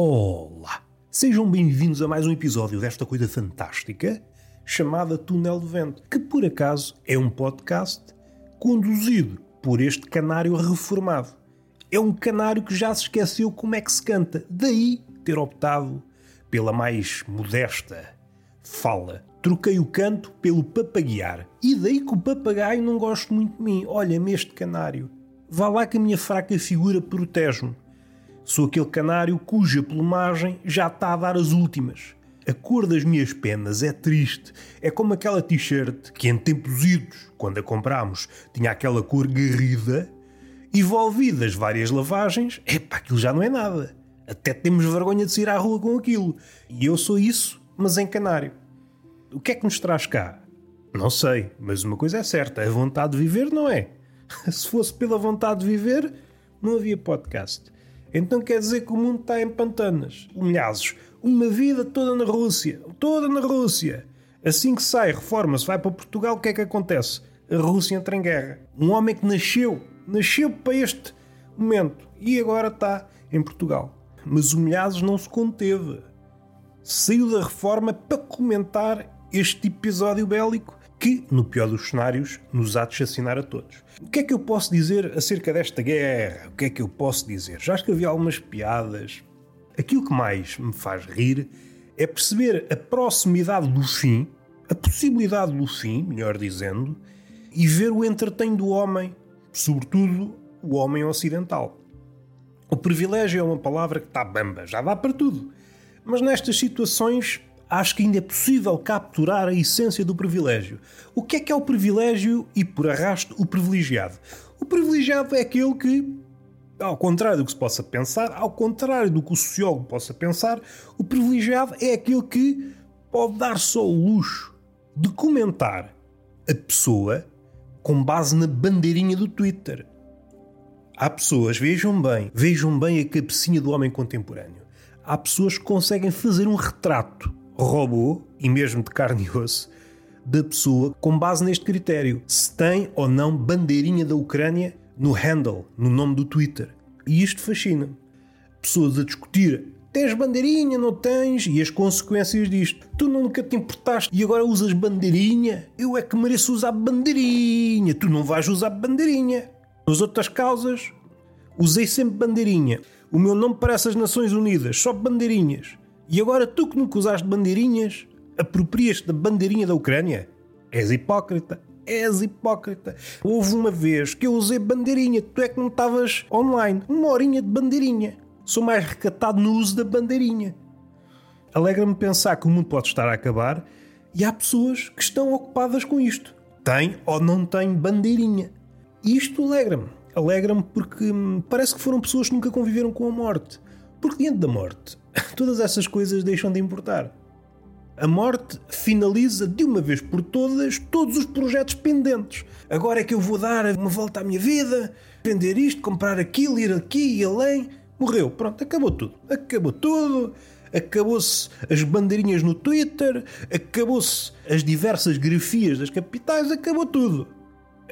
Olá! Sejam bem-vindos a mais um episódio desta coisa fantástica chamada Túnel de Vento, que por acaso é um podcast conduzido por este canário reformado. É um canário que já se esqueceu como é que se canta, daí ter optado pela mais modesta fala. Troquei o canto pelo papaguear. E daí que o papagaio não gosto muito de mim. Olha-me este canário. Vá lá que a minha fraca figura protege-me. Sou aquele canário cuja plumagem já está a dar as últimas. A cor das minhas penas é triste. É como aquela t-shirt que em tempos idos, quando a comprámos, tinha aquela cor garrida. Envolvidas várias lavagens, epá, aquilo já não é nada. Até temos vergonha de sair à rua com aquilo. E eu sou isso, mas em canário. O que é que nos traz cá? Não sei, mas uma coisa é certa: a vontade de viver não é. Se fosse pela vontade de viver, não havia podcast. Então quer dizer que o mundo está em pantanas, humilhados, uma vida toda na Rússia, toda na Rússia. Assim que sai, reforma-se, vai para Portugal, o que é que acontece? A Rússia entra em guerra. Um homem que nasceu, nasceu para este momento e agora está em Portugal. Mas humilhados não se conteve. Saiu da reforma para comentar este episódio bélico que, no pior dos cenários, nos há de chacinar a todos. O que é que eu posso dizer acerca desta guerra? O que é que eu posso dizer? Já escrevi algumas piadas. Aquilo que mais me faz rir é perceber a proximidade do fim, a possibilidade do fim, melhor dizendo, e ver o entretém do homem, sobretudo o homem ocidental. O privilégio é uma palavra que está bamba, já dá para tudo. Mas nestas situações acho que ainda é possível capturar a essência do privilégio. O que é que é o privilégio e, por arrasto, o privilegiado? O privilegiado é aquele que, ao contrário do que se possa pensar, ao contrário do que o sociólogo possa pensar, o privilegiado é aquele que pode dar só o luxo de comentar a pessoa com base na bandeirinha do Twitter. Há pessoas, vejam bem, vejam bem a cabecinha do homem contemporâneo. Há pessoas que conseguem fazer um retrato robô, e mesmo de carne e osso, da pessoa com base neste critério. Se tem ou não bandeirinha da Ucrânia no handle, no nome do Twitter. E isto fascina. Pessoas a discutir tens bandeirinha, não tens, e as consequências disto. Tu nunca te importaste e agora usas bandeirinha? Eu é que mereço usar bandeirinha. Tu não vais usar bandeirinha. Nas outras causas, usei sempre bandeirinha. O meu nome parece as Nações Unidas, só bandeirinhas. E agora tu que nunca usaste bandeirinhas, aproprias-te da bandeirinha da Ucrânia? És hipócrita. És hipócrita. Houve uma vez que eu usei bandeirinha, tu é que não estavas online. Uma horinha de bandeirinha. Sou mais recatado no uso da bandeirinha. Alegra-me pensar que o mundo pode estar a acabar e há pessoas que estão ocupadas com isto. Tem ou não tem bandeirinha. Isto alegra-me. Alegra-me porque hum, parece que foram pessoas que nunca conviveram com a morte. Porque diante da morte, todas essas coisas deixam de importar. A morte finaliza de uma vez por todas todos os projetos pendentes. Agora é que eu vou dar uma volta à minha vida, vender isto, comprar aquilo, ir aqui e além. Morreu, pronto, acabou tudo. Acabou tudo. Acabou-se as bandeirinhas no Twitter, acabou-se as diversas grafias das capitais, acabou tudo.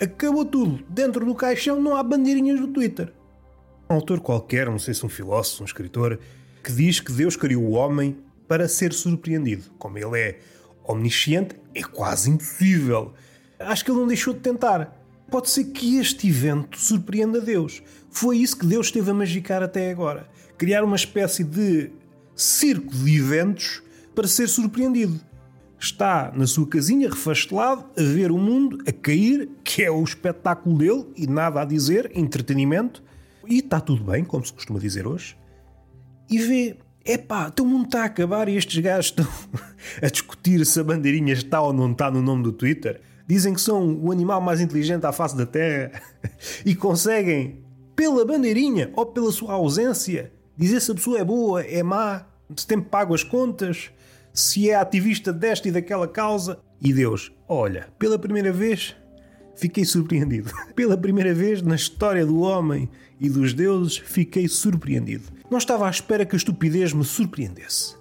Acabou tudo. Dentro do caixão não há bandeirinhas no Twitter. Um autor qualquer, não sei se um filósofo, um escritor, que diz que Deus criou o homem para ser surpreendido. Como ele é omnisciente, é quase impossível. Acho que ele não deixou de tentar. Pode ser que este evento surpreenda Deus. Foi isso que Deus esteve a magicar até agora. Criar uma espécie de circo de eventos para ser surpreendido. Está na sua casinha, refastelado, a ver o mundo a cair, que é o espetáculo dele, e nada a dizer, entretenimento, e está tudo bem, como se costuma dizer hoje e vê, epá, então o mundo está a acabar e estes gajos estão a discutir se a bandeirinha está ou não está no nome do Twitter. Dizem que são o animal mais inteligente à face da Terra e conseguem, pela bandeirinha ou pela sua ausência, dizer se a pessoa é boa, é má, se tem pago as contas, se é ativista desta e daquela causa. E Deus, olha, pela primeira vez fiquei surpreendido. Pela primeira vez na história do homem e dos deuses, fiquei surpreendido. Não estava à espera que a estupidez me surpreendesse.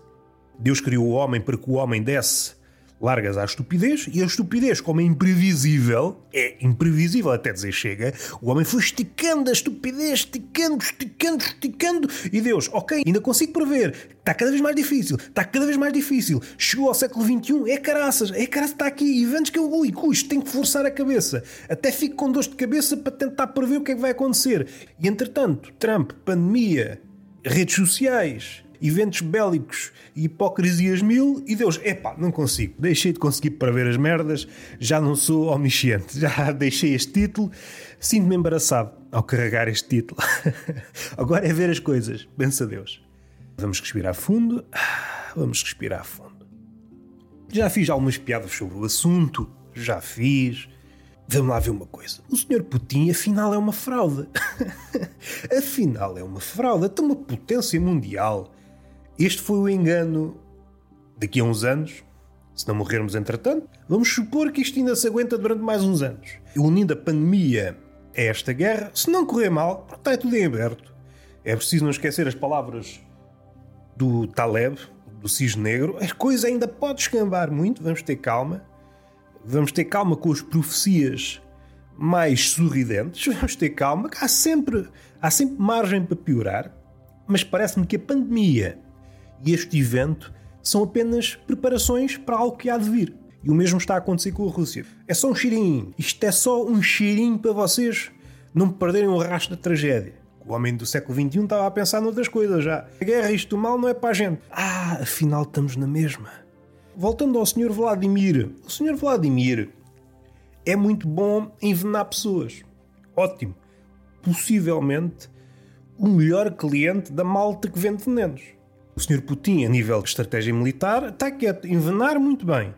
Deus criou o homem para que o homem desse largas à estupidez e a estupidez, como é imprevisível, é imprevisível até dizer chega, o homem foi esticando a estupidez, esticando, esticando, esticando e Deus, ok, ainda consigo prever, está cada vez mais difícil, está cada vez mais difícil, chegou ao século XXI, é caraças, é caraças, está aqui, eventos que eu, ui, custo, tenho que forçar a cabeça, até fico com dores de cabeça para tentar prever o que é que vai acontecer. E entretanto, Trump, pandemia, redes sociais, eventos bélicos e hipocrisias mil e Deus, epá, não consigo, deixei de conseguir prever as merdas, já não sou omnisciente, já deixei este título, sinto-me embaraçado ao carregar este título. Agora é ver as coisas, pensa Deus. Vamos respirar fundo, vamos respirar fundo. Já fiz algumas piadas sobre o assunto, já fiz. Vamos lá ver uma coisa. O Sr. Putin, afinal, é uma fraude. afinal, é uma fraude. Tem uma potência mundial este foi o engano daqui a uns anos, se não morrermos entretanto. Vamos supor que isto ainda se aguenta durante mais uns anos. Unindo a pandemia a esta guerra, se não correr mal, está tudo em aberto. É preciso não esquecer as palavras do Taleb, do Cisne Negro. A coisa ainda pode escambar muito, vamos ter calma. Vamos ter calma com as profecias mais sorridentes, vamos ter calma, há sempre, há sempre margem para piorar, mas parece-me que a pandemia e este evento são apenas preparações para algo que há de vir. E o mesmo está a acontecer com a Rússia. É só um cheirinho. Isto é só um cheirinho para vocês não perderem o rastro da tragédia. O homem do século XXI estava a pensar noutras coisas já. A guerra, isto mal, não é para a gente. Ah, afinal estamos na mesma. Voltando ao Sr. Vladimir. O Sr. Vladimir é muito bom em envenenar pessoas. Ótimo. Possivelmente o melhor cliente da malta que vende venenos. O Sr. Putin, a nível de estratégia militar, está quieto. Envenenar muito bem.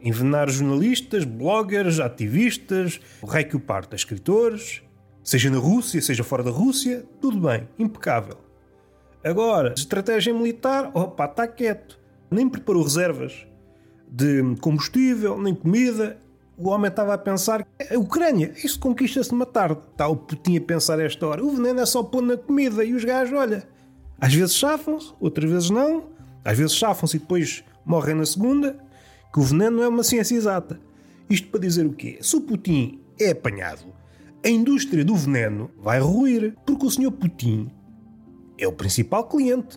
Envenenar jornalistas, bloggers, ativistas, o rei que o parta, escritores, seja na Rússia, seja fora da Rússia, tudo bem, impecável. Agora, estratégia militar, opa, está quieto. Nem preparou reservas de combustível, nem comida. O homem estava a pensar: a Ucrânia, isso conquista-se numa tarde. Está o Putin a pensar esta hora: o veneno é só pôr na comida. E os gajos, olha, às vezes chafam-se, outras vezes não. Às vezes chafam-se e depois morrem na segunda. Que o veneno não é uma ciência exata. Isto para dizer o quê? Se o Putin é apanhado, a indústria do veneno vai ruir. Porque o Sr. Putin é o principal cliente.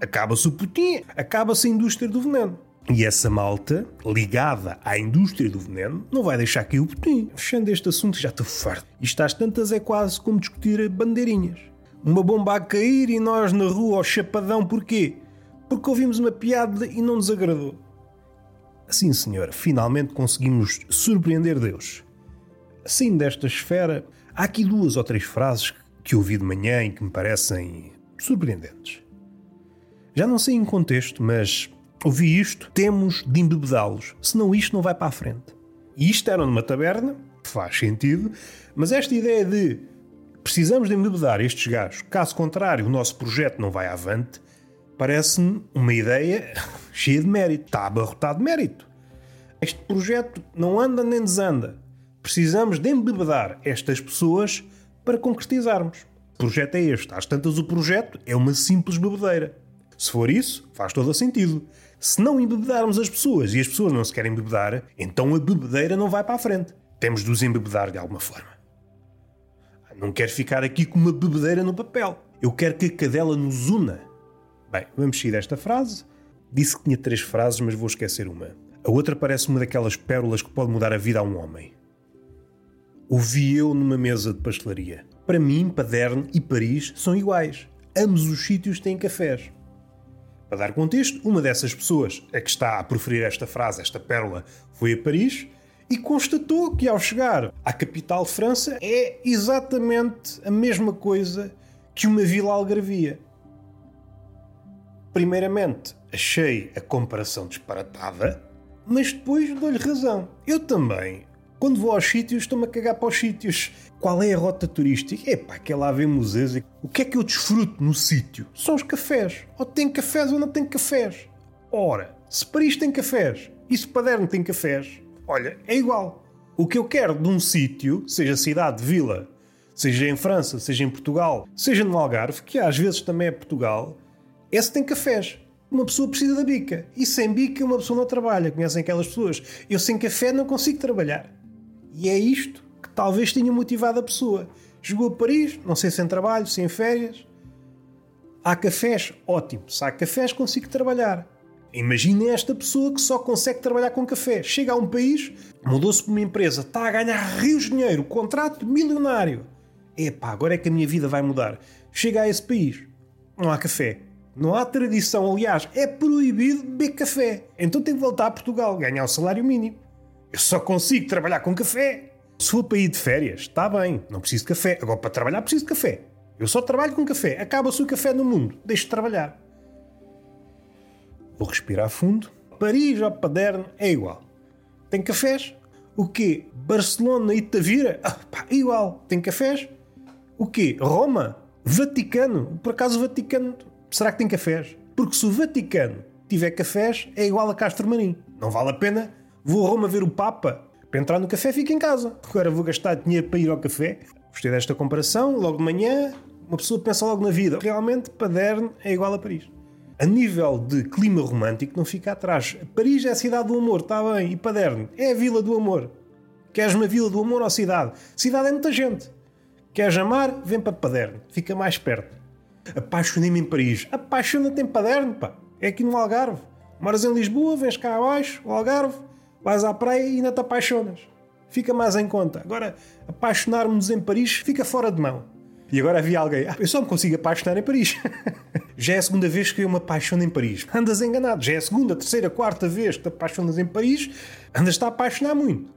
Acaba-se o Putin, acaba-se a indústria do veneno. E essa malta, ligada à indústria do veneno, não vai deixar cair o Putin. Fechando este assunto, já estou farto. Isto às tantas é quase como discutir bandeirinhas uma bomba a cair e nós na rua ao chapadão, porquê? Porque ouvimos uma piada e não nos agradou. Assim, senhor, finalmente conseguimos surpreender Deus. Assim, desta esfera, há aqui duas ou três frases que ouvi de manhã e que me parecem surpreendentes. Já não sei em contexto, mas ouvi isto, temos de embebedá-los, senão isto não vai para a frente. E isto era numa taberna, faz sentido, mas esta ideia de precisamos de embebedar estes gajos, caso contrário, o nosso projeto não vai avante, parece-me uma ideia cheia de mérito. Está abarrotado de mérito. Este projeto não anda nem desanda. Precisamos de embebedar estas pessoas para concretizarmos. O projeto é este. Às tantas, o projeto é uma simples bebedeira. Se for isso, faz todo o sentido. Se não embebedarmos as pessoas e as pessoas não se querem embebedar, então a bebedeira não vai para a frente. Temos de os embebedar de alguma forma. Não quero ficar aqui com uma bebedeira no papel. Eu quero que a cadela nos una. Bem, vamos seguir esta frase. Disse que tinha três frases, mas vou esquecer uma. A outra parece uma daquelas pérolas que pode mudar a vida a um homem. Ouvi eu numa mesa de pastelaria. Para mim, Paderne e Paris são iguais. Ambos os sítios têm cafés. Para dar contexto, uma dessas pessoas a que está a proferir esta frase, esta pérola, foi a Paris e constatou que ao chegar à capital de França é exatamente a mesma coisa que uma vila algarvia. Primeiramente, achei a comparação disparatada, mas depois dou-lhe razão. Eu também, quando vou aos sítios, estou-me a cagar para os sítios. Qual é a rota turística? É pá, que é lá ver museus. O que é que eu desfruto no sítio? São os cafés. Ou tem cafés ou não tem cafés. Ora, se Paris tem cafés e se Paderno tem cafés, Olha, é igual. O que eu quero de um sítio, seja cidade, vila, seja em França, seja em Portugal, seja no Algarve, que às vezes também é Portugal, é se tem cafés. uma pessoa precisa da bica. E sem bica uma pessoa não trabalha. Conhecem aquelas pessoas? Eu sem café não consigo trabalhar. E é isto que talvez tenha motivado a pessoa. Chegou a Paris, não sei se sem trabalho, sem férias. Há cafés? Ótimo. Se há cafés, consigo trabalhar. Imaginem esta pessoa que só consegue trabalhar com café. Chega a um país, mudou-se para uma empresa, está a ganhar rios de dinheiro, contrato milionário. Epá, agora é que a minha vida vai mudar. Chega a esse país, não há café. Não há tradição, aliás, é proibido beber café. Então tem que voltar a Portugal, ganhar o salário mínimo. Eu só consigo trabalhar com café. Se for para ir de férias, está bem, não preciso de café. Agora para trabalhar preciso de café. Eu só trabalho com café. Acaba-se o café no mundo. Deixo de trabalhar. Vou respirar fundo. Paris ou Paderno é igual. Tem cafés? O quê? Barcelona e Tavira? Ah, pá, igual. Tem cafés? O quê? Roma? Vaticano? Por acaso o Vaticano será que tem cafés? Porque se o Vaticano tiver cafés, é igual a Castro Marim. Não vale a pena. Vou a Roma ver o Papa. Para entrar no café, fico em casa. Agora vou gastar dinheiro para ir ao café. Gostei desta comparação. Logo de manhã, uma pessoa pensa logo na vida. Realmente, Paderno é igual a Paris. A nível de clima romântico, não fica atrás. Paris é a cidade do amor, está bem. E Paderno é a vila do amor. Queres uma vila do amor ou cidade? Cidade é muita gente. Queres amar? Vem para Paderno. Fica mais perto. Apaixonei-me em Paris. Apaixona-te em Paderno, pá. É aqui no Algarve. Moras em Lisboa, vens cá abaixo, o Algarve, vais à praia e ainda te apaixonas. Fica mais em conta. Agora, apaixonar-nos em Paris fica fora de mão. E agora havia alguém. Ah, eu só me consigo apaixonar em Paris. Já é a segunda vez que eu me apaixono em Paris. Andas enganado. Já é a segunda, terceira, quarta vez que te apaixonas em Paris. Andas-te a apaixonar muito.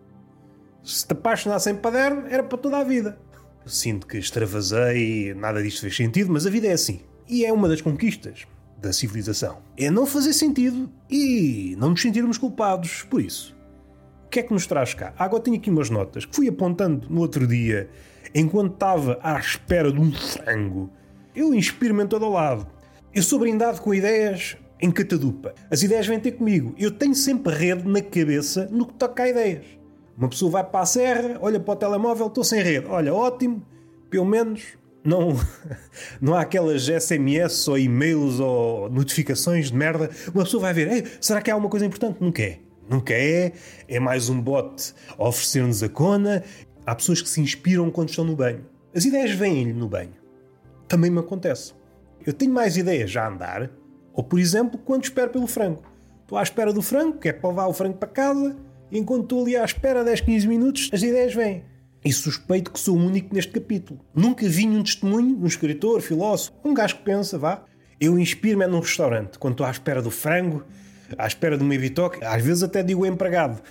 Se te apaixonasse em Paderno, era para toda a vida. Sinto que extravasei, nada disto fez sentido, mas a vida é assim. E é uma das conquistas da civilização. É não fazer sentido e não nos sentirmos culpados por isso. O que é que nos traz cá? Ah, agora tenho aqui umas notas que fui apontando no outro dia enquanto estava à espera de um frango. Eu inspiro-me em todo o lado. Eu sou brindado com ideias em catadupa. As ideias vêm ter comigo. Eu tenho sempre rede na cabeça no que toca a ideias. Uma pessoa vai para a serra, olha para o telemóvel, estou sem rede. Olha, ótimo, pelo menos não, não há aquelas SMS ou e-mails ou notificações de merda. Uma pessoa vai ver, será que há alguma coisa importante? Nunca é. Nunca é. É mais um bot a oferecer-nos a cona. Há pessoas que se inspiram quando estão no banho. As ideias vêm-lhe no banho. Também me acontece. Eu tenho mais ideias a andar, ou por exemplo, quando espero pelo frango. Estou à espera do frango, que é para levar o frango para casa, e enquanto estou ali à espera 10, 15 minutos, as ideias vêm. E suspeito que sou o único neste capítulo. Nunca vi um testemunho um escritor, filósofo, um gajo que pensa, vá. Eu inspiro-me num restaurante, quando estou à espera do frango, à espera de uma bitoque, às vezes até digo ao empregado: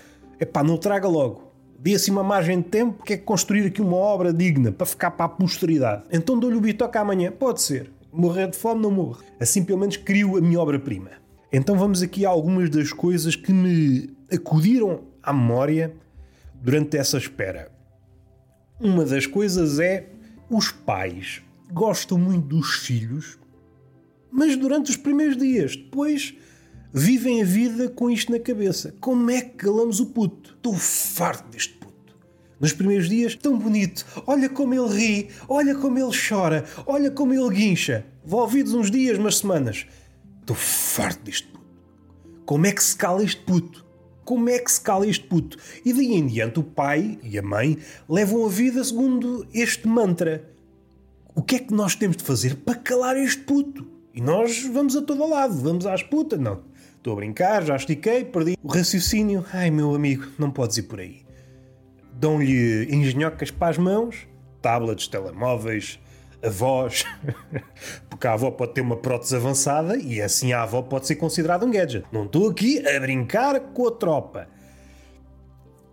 é pá, não traga logo. Dê assim uma margem de tempo que é construir aqui uma obra digna para ficar para a posteridade. Então dou-lhe o bitoque amanhã. Pode ser. Morrer de fome não morro. Assim pelo menos crio a minha obra-prima. Então vamos aqui a algumas das coisas que me acudiram à memória durante essa espera. Uma das coisas é os pais gostam muito dos filhos, mas durante os primeiros dias, depois vivem a vida com isto na cabeça. Como é que calamos o puto? Estou farto deste. Nos primeiros dias, tão bonito. Olha como ele ri, olha como ele chora, olha como ele guincha. Envolvidos uns dias, umas semanas. Estou farto deste puto. Como é que se cala este puto? Como é que se cala este puto? E daí em diante o pai e a mãe levam a vida segundo este mantra. O que é que nós temos de fazer para calar este puto? E nós vamos a todo lado, vamos às putas, não. Estou a brincar, já estiquei, perdi o raciocínio. Ai, meu amigo, não podes ir por aí. Dão-lhe engenhocas para as mãos, tablets, telemóveis, avós, porque a avó pode ter uma prótese avançada e assim a avó pode ser considerada um gadget. Não estou aqui a brincar com a tropa.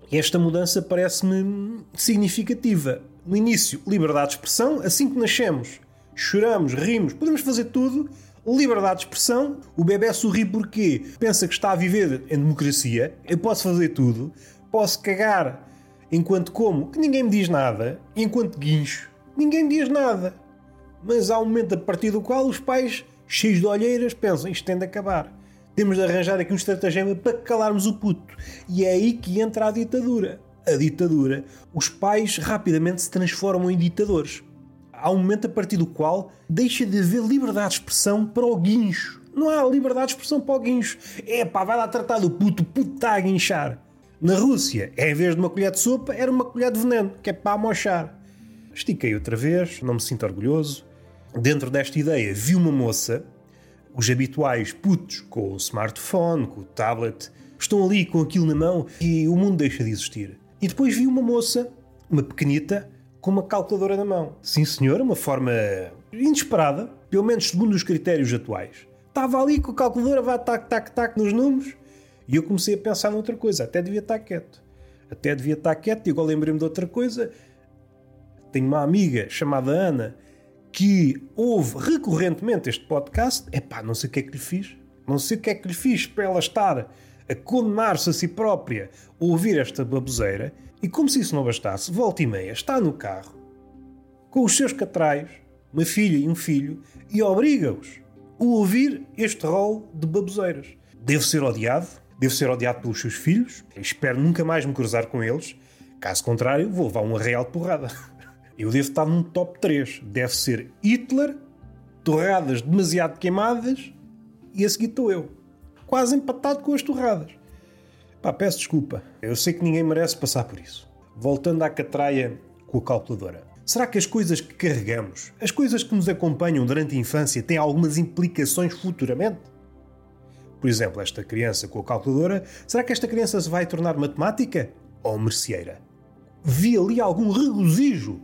Esta mudança parece-me significativa. No início, liberdade de expressão, assim que nascemos, choramos, rimos, podemos fazer tudo. Liberdade de expressão, o bebê sorri porque pensa que está a viver em democracia, eu posso fazer tudo, posso cagar enquanto como, que ninguém me diz nada, enquanto guincho, ninguém me diz nada. Mas há um momento a partir do qual os pais, cheios de olheiras, pensam isto tem de acabar. Temos de arranjar aqui um estratagema para calarmos o puto. E é aí que entra a ditadura. A ditadura. Os pais rapidamente se transformam em ditadores há um momento a partir do qual deixa de haver liberdade de expressão para o guincho. Não há liberdade de expressão para o guincho. É pá, vai lá tratar do puto, o puto está a guinchar. Na Rússia, em vez de uma colher de sopa, era uma colher de veneno, que é para amochar. Estiquei outra vez, não me sinto orgulhoso. Dentro desta ideia, vi uma moça, os habituais putos com o smartphone, com o tablet, estão ali com aquilo na mão e o mundo deixa de existir. E depois vi uma moça, uma pequenita, com uma calculadora na mão. Sim, senhor, uma forma inesperada, pelo menos segundo os critérios atuais. Estava ali com a calculadora, vai tac, tac, tac nos números, e eu comecei a pensar noutra coisa. Até devia estar quieto. Até devia estar quieto. Agora lembrei-me de outra coisa. Tenho uma amiga chamada Ana que ouve recorrentemente este podcast. É pá, não sei o que é que lhe fiz. Não sei o que é que lhe fiz para ela estar a condenar-se a si própria a ouvir esta baboseira. E como se isso não bastasse, volta e meia, está no carro com os seus catrais, uma filha e um filho, e obriga-os a ouvir este rol de baboseiras. Devo ser odiado, Devo ser odiado pelos seus filhos. Espero nunca mais me cruzar com eles. Caso contrário, vou levar uma real porrada. Eu devo estar num top 3. Deve ser Hitler, torradas demasiado queimadas e a seguir estou eu. Quase empatado com as torradas. Pá, peço desculpa. Eu sei que ninguém merece passar por isso. Voltando à catraia com a calculadora. Será que as coisas que carregamos, as coisas que nos acompanham durante a infância, têm algumas implicações futuramente? Por exemplo, esta criança com a calculadora, será que esta criança se vai tornar matemática ou merceeira? Vi ali algum regozijo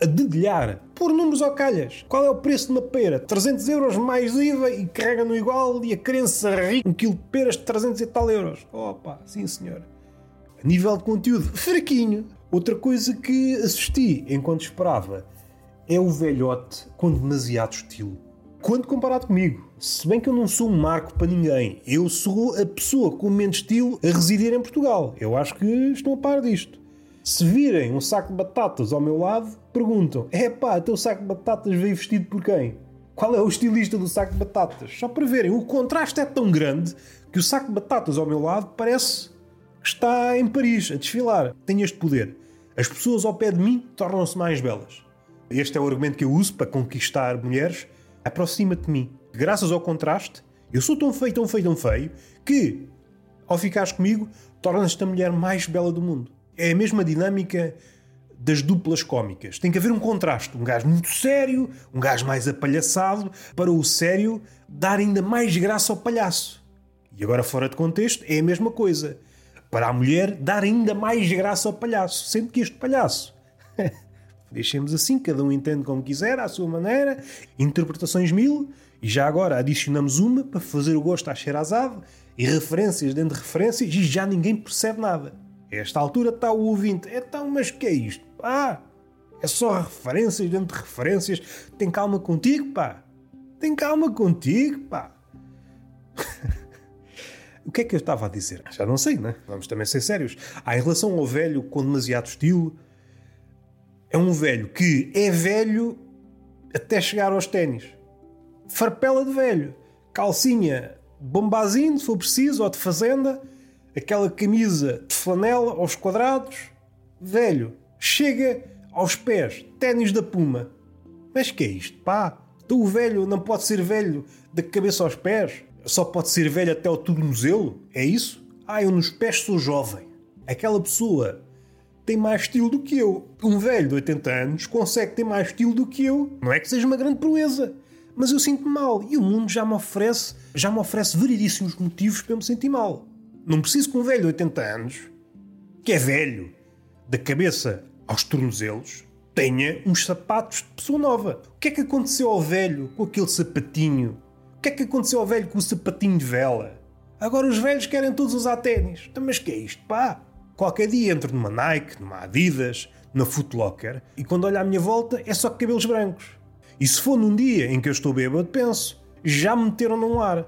a dedilhar, por números ao calhas. Qual é o preço de uma pera? 300 euros mais IVA e carrega no igual e a criança ri um quilo de peras de 300 e tal euros. Opa, sim senhor. A nível de conteúdo, fraquinho. Outra coisa que assisti enquanto esperava é o velhote com demasiado estilo quando comparado comigo. Se bem que eu não sou um marco para ninguém, eu sou a pessoa com menos estilo a residir em Portugal. Eu acho que estão a par disto. Se virem um saco de batatas ao meu lado, perguntam: é pá, teu saco de batatas veio vestido por quem? Qual é o estilista do saco de batatas? Só para verem, o contraste é tão grande que o saco de batatas ao meu lado parece que está em Paris a desfilar. Tem este poder. As pessoas ao pé de mim tornam-se mais belas. Este é o argumento que eu uso para conquistar mulheres aproxima-te de mim. Graças ao contraste, eu sou tão feio, tão feio, tão feio, que, ao ficares comigo, tornas-te a mulher mais bela do mundo. É a mesma dinâmica das duplas cómicas. Tem que haver um contraste. Um gajo muito sério, um gajo mais apalhaçado, para o sério dar ainda mais graça ao palhaço. E agora, fora de contexto, é a mesma coisa. Para a mulher, dar ainda mais graça ao palhaço. Sendo que este palhaço Deixemos assim, cada um entende como quiser, à sua maneira, interpretações mil, e já agora adicionamos uma para fazer o gosto à cheirazade, e referências dentro de referências, e já ninguém percebe nada. A esta altura está o ouvinte, então, mas que é isto? Ah, é só referências dentro de referências, tem calma contigo, pá. Tem calma contigo, pá. o que é que eu estava a dizer? Já não sei, né? Vamos também ser sérios. Ah, em relação ao velho com demasiado estilo, é um velho que é velho até chegar aos ténis. Farpela de velho. Calcinha bombazinho, se for preciso, ou de fazenda. Aquela camisa de flanela aos quadrados. Velho. Chega aos pés. Ténis da Puma. Mas que é isto, pá? Então o velho não pode ser velho da cabeça aos pés? Só pode ser velho até o tornozelo? É isso? Ah, eu nos pés sou jovem. Aquela pessoa tem mais estilo do que eu. Um velho de 80 anos consegue ter mais estilo do que eu. Não é que seja uma grande proeza, mas eu sinto-me mal e o mundo já me oferece, já me oferece veridíssimos motivos para eu me sentir mal. Não preciso que um velho de 80 anos, que é velho, da cabeça aos tornozelos, tenha uns sapatos de pessoa nova. O que é que aconteceu ao velho com aquele sapatinho? O que é que aconteceu ao velho com o sapatinho de vela? Agora os velhos querem todos usar ténis. Então, mas que é isto, pá? Qualquer dia entro numa Nike, numa Adidas, na Footlocker e quando olho à minha volta é só cabelos brancos. E se for num dia em que eu estou bêbado, penso, já me meteram num lar.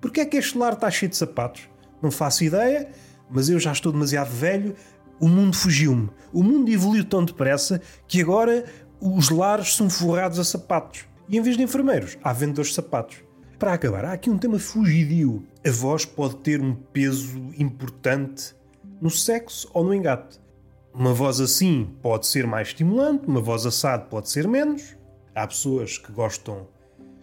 Porquê é que este lar está cheio de sapatos? Não faço ideia, mas eu já estou demasiado velho, o mundo fugiu-me. O mundo evoluiu tão depressa que agora os lares são forrados a sapatos. E em vez de enfermeiros, há vendedores de sapatos. Para acabar, há aqui um tema fugidio. A voz pode ter um peso importante no sexo ou no engate. Uma voz assim pode ser mais estimulante, uma voz assado pode ser menos. Há pessoas que gostam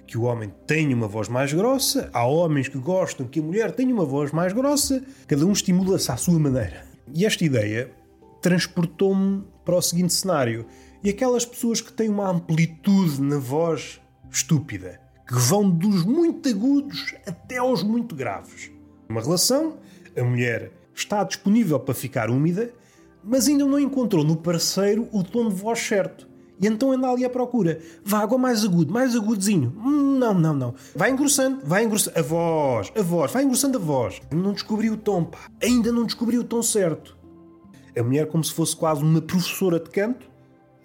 que o homem tenha uma voz mais grossa, há homens que gostam que a mulher tenha uma voz mais grossa, cada um estimula-se à sua maneira. E esta ideia transportou-me para o seguinte cenário. E aquelas pessoas que têm uma amplitude na voz estúpida, que vão dos muito agudos até aos muito graves. Uma relação, a mulher está disponível para ficar úmida, mas ainda não encontrou no parceiro o tom de voz certo. E então anda ali à procura. Vá, água mais agudo, mais agudozinho. Não, não, não. Vai engrossando, vai engrossando. A voz, a voz, vai engrossando a voz. Não descobri o tom, pá. Ainda não descobri o tom certo. A mulher, como se fosse quase uma professora de canto,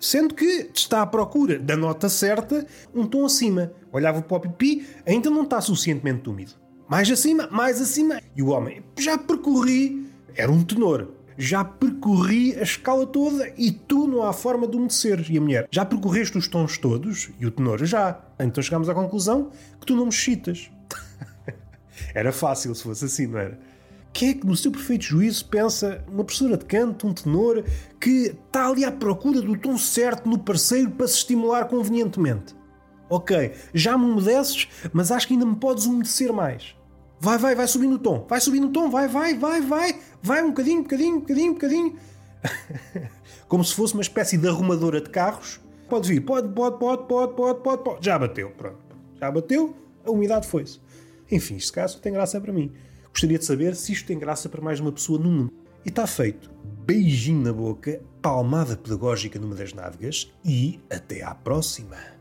sendo que está à procura da nota certa, um tom acima. Olhava para o pipi, ainda não está suficientemente úmido. Mais acima, mais acima. E o homem, já percorri, era um tenor já percorri a escala toda e tu não há forma de umedecer. E a mulher, já percorreste os tons todos? E o tenor, já. Então chegámos à conclusão que tu não me excitas. era fácil se fosse assim, não era? Quem é que, no seu perfeito juízo, pensa uma professora de canto, um tenor, que está ali à procura do tom certo no parceiro para se estimular convenientemente? Ok, já me umedeces, mas acho que ainda me podes umedecer mais. Vai, vai, vai subindo o tom. Vai subindo o tom, vai, vai, vai, vai. Vai um bocadinho, bocadinho, bocadinho, bocadinho. Como se fosse uma espécie de arrumadora de carros. Pode vir, pode, pode, pode, pode, pode, pode, pode. Já bateu, pronto. Já bateu, a umidade foi-se. Enfim, este caso tem graça para mim. Gostaria de saber se isto tem graça para mais uma pessoa no mundo. E está feito. Beijinho na boca, palmada pedagógica numa das nádegas e até à próxima.